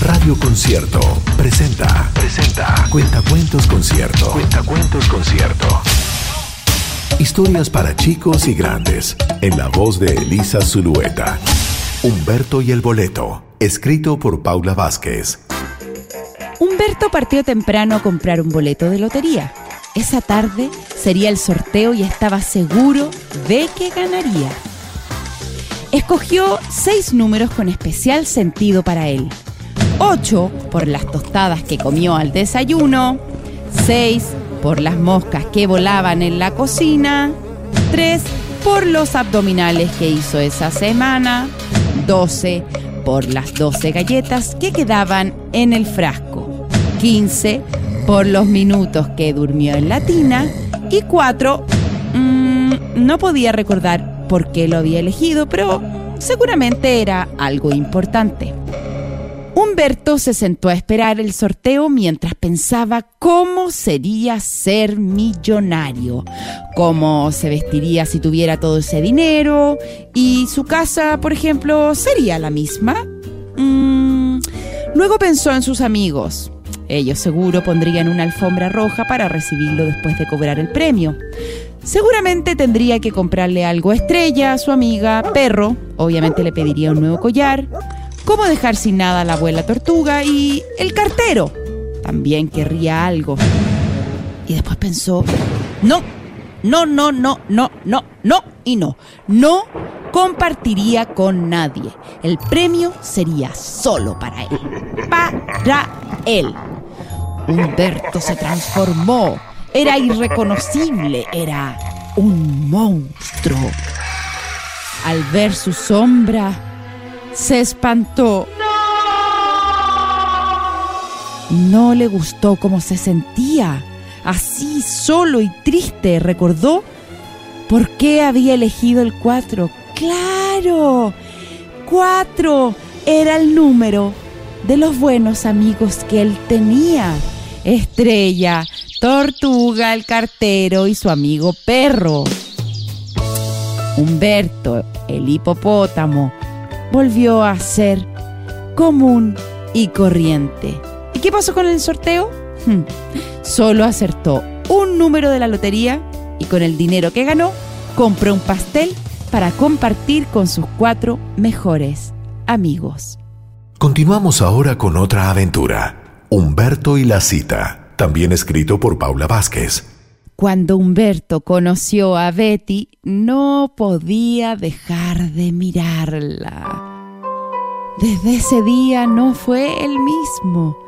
Radio Concierto presenta, presenta Cuentacuentos Concierto. Cuentacuentos Concierto. Historias para chicos y grandes, en la voz de Elisa Zulueta. Humberto y el Boleto, escrito por Paula Vázquez. Humberto partió temprano a comprar un boleto de lotería. Esa tarde sería el sorteo y estaba seguro de que ganaría. Escogió seis números con especial sentido para él. Ocho por las tostadas que comió al desayuno. Seis por las moscas que volaban en la cocina. Tres por los abdominales que hizo esa semana. Doce por las doce galletas que quedaban en el frasco. Quince por los minutos que durmió en la tina. Y cuatro, mm, no podía recordar por qué lo había elegido, pero seguramente era algo importante. Humberto se sentó a esperar el sorteo mientras pensaba cómo sería ser millonario, cómo se vestiría si tuviera todo ese dinero y su casa, por ejemplo, sería la misma. Mm, Luego pensó en sus amigos. Ellos seguro pondrían una alfombra roja para recibirlo después de cobrar el premio. Seguramente tendría que comprarle algo a Estrella, a su amiga, perro. Obviamente le pediría un nuevo collar. Cómo dejar sin nada a la abuela tortuga y el cartero. También querría algo. Y después pensó, no, no, no, no, no, no, no y no. No compartiría con nadie. El premio sería solo para él. Para él. Humberto se transformó. Era irreconocible. Era un monstruo. Al ver su sombra, se espantó. No le gustó cómo se sentía. Así, solo y triste, recordó por qué había elegido el 4. ¡Claro! Cuatro era el número de los buenos amigos que él tenía. Estrella, Tortuga, el cartero y su amigo perro. Humberto, el hipopótamo, volvió a ser común y corriente. ¿Y qué pasó con el sorteo? Hmm, Solo acertó un número de la lotería y con el dinero que ganó compró un pastel para compartir con sus cuatro mejores amigos. Continuamos ahora con otra aventura. Humberto y la cita, también escrito por Paula Vázquez. Cuando Humberto conoció a Betty, no podía dejar de mirarla. Desde ese día no fue el mismo.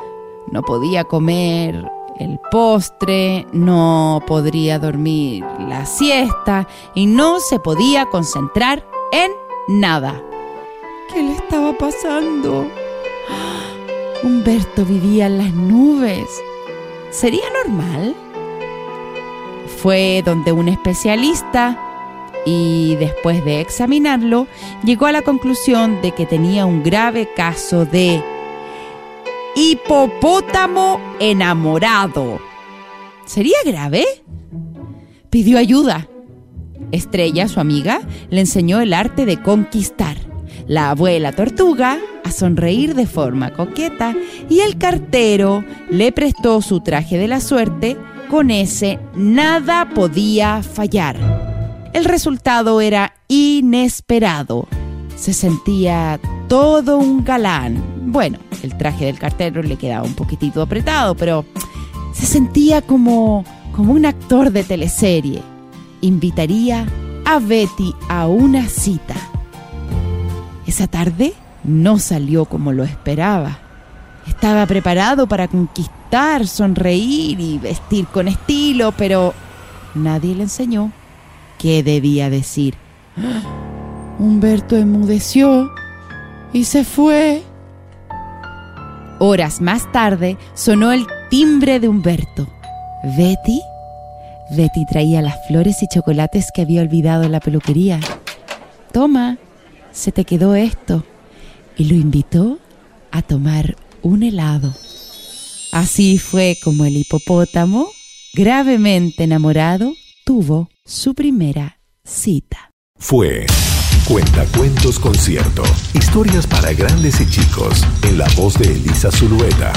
No podía comer el postre, no podría dormir la siesta y no se podía concentrar en nada. ¿Qué le estaba pasando? Humberto vivía en las nubes. ¿Sería normal? Fue donde un especialista y después de examinarlo llegó a la conclusión de que tenía un grave caso de hipopótamo enamorado. ¿Sería grave? Pidió ayuda. Estrella, su amiga, le enseñó el arte de conquistar. La abuela tortuga a sonreír de forma coqueta y el cartero le prestó su traje de la suerte. Con ese nada podía fallar. El resultado era inesperado. Se sentía todo un galán. Bueno, el traje del cartero le quedaba un poquitito apretado, pero se sentía como, como un actor de teleserie. Invitaría a Betty a una cita. Esa tarde no salió como lo esperaba. Estaba preparado para conquistar, sonreír y vestir con estilo, pero nadie le enseñó qué debía decir. Humberto enmudeció y se fue. Horas más tarde sonó el timbre de Humberto. ¿Betty? Betty traía las flores y chocolates que había olvidado en la peluquería. Toma, se te quedó esto. Y lo invitó a tomar un helado. Así fue como el hipopótamo, gravemente enamorado, tuvo su primera cita. Fue Cuentacuentos Concierto. Historias para grandes y chicos. En la voz de Elisa Zulueta.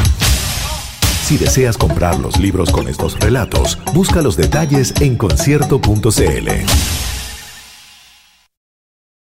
Si deseas comprar los libros con estos relatos, busca los detalles en concierto.cl.